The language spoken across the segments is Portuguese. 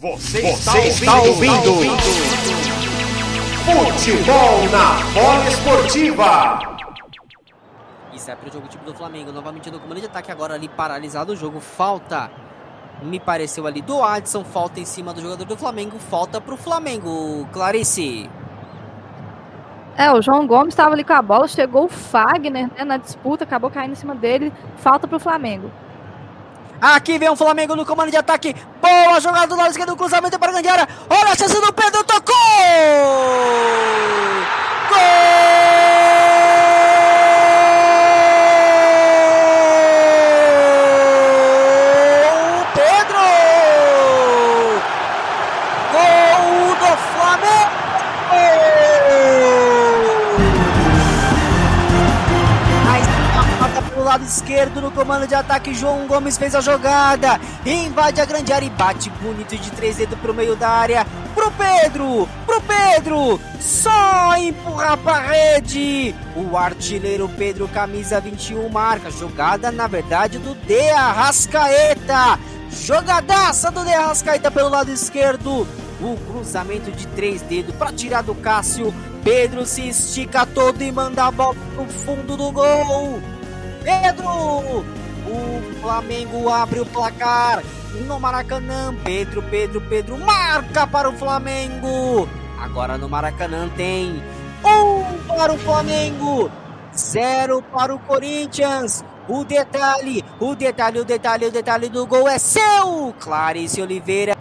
Você, Você está, ouvindo, está ouvindo. Futebol na bola esportiva. Isso é para o jogo tipo do Flamengo. Novamente no comando de ataque agora ali paralisado o jogo. Falta. Me pareceu ali do Adson. Falta em cima do jogador do Flamengo. Falta para o Flamengo. Clarice. É, o João Gomes estava ali com a bola. Chegou o Fagner né, na disputa. Acabou caindo em cima dele. Falta para o Flamengo. Aqui vem o Flamengo no comando de ataque. Boa jogada do lado esquerdo, cruzamento para a grande área. Olha a chance do Pedro! Lado esquerdo no comando de ataque. João Gomes fez a jogada. Invade a grande área e bate bonito de três dedos pro meio da área. Pro Pedro! Pro Pedro! Só empurrar pra rede! O artilheiro Pedro, camisa 21, marca. Jogada, na verdade, do De Arrascaeta. Jogadaça do De Arrascaeta pelo lado esquerdo. O cruzamento de três dedos para tirar do Cássio. Pedro se estica todo e manda a bola pro fundo do gol. Pedro! O Flamengo abre o placar no Maracanã. Pedro, Pedro, Pedro marca para o Flamengo. Agora no Maracanã tem um para o Flamengo, zero para o Corinthians. O detalhe, o detalhe, o detalhe, o detalhe do gol é seu, Clarice Oliveira.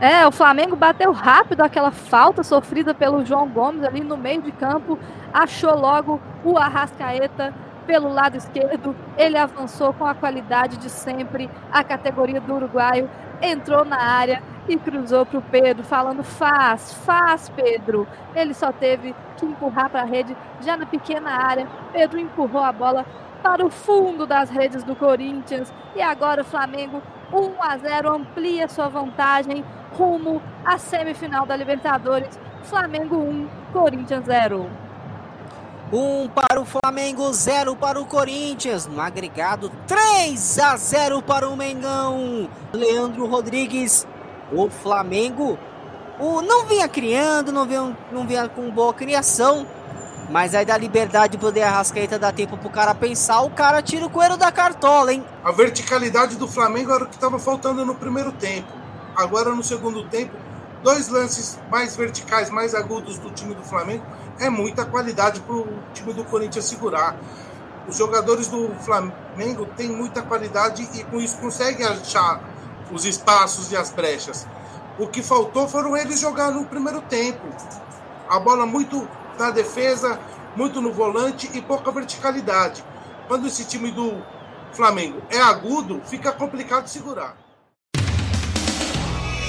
É, o Flamengo bateu rápido aquela falta sofrida pelo João Gomes ali no meio de campo, achou logo o Arrascaeta pelo lado esquerdo. Ele avançou com a qualidade de sempre, a categoria do uruguaio, entrou na área e cruzou para o Pedro, falando: faz, faz, Pedro. Ele só teve que empurrar para a rede já na pequena área. Pedro empurrou a bola para o fundo das redes do Corinthians e agora o Flamengo 1 a 0 amplia sua vantagem rumo à semifinal da Libertadores. Flamengo 1, Corinthians 0. Um para o Flamengo, zero para o Corinthians. No agregado, 3 a 0 para o Mengão. Leandro Rodrigues, o Flamengo, o, não vinha criando, não vinha, não vinha com boa criação. Mas aí dá liberdade pro De Arrascaeta dar tempo pro cara pensar, o cara tira o coelho da cartola, hein? A verticalidade do Flamengo era o que estava faltando no primeiro tempo. Agora no segundo tempo, dois lances mais verticais, mais agudos do time do Flamengo é muita qualidade para o time do Corinthians segurar. Os jogadores do Flamengo têm muita qualidade e com isso conseguem achar os espaços e as brechas. O que faltou foram eles jogar no primeiro tempo. A bola muito na defesa, muito no volante e pouca verticalidade. Quando esse time do Flamengo é agudo, fica complicado segurar.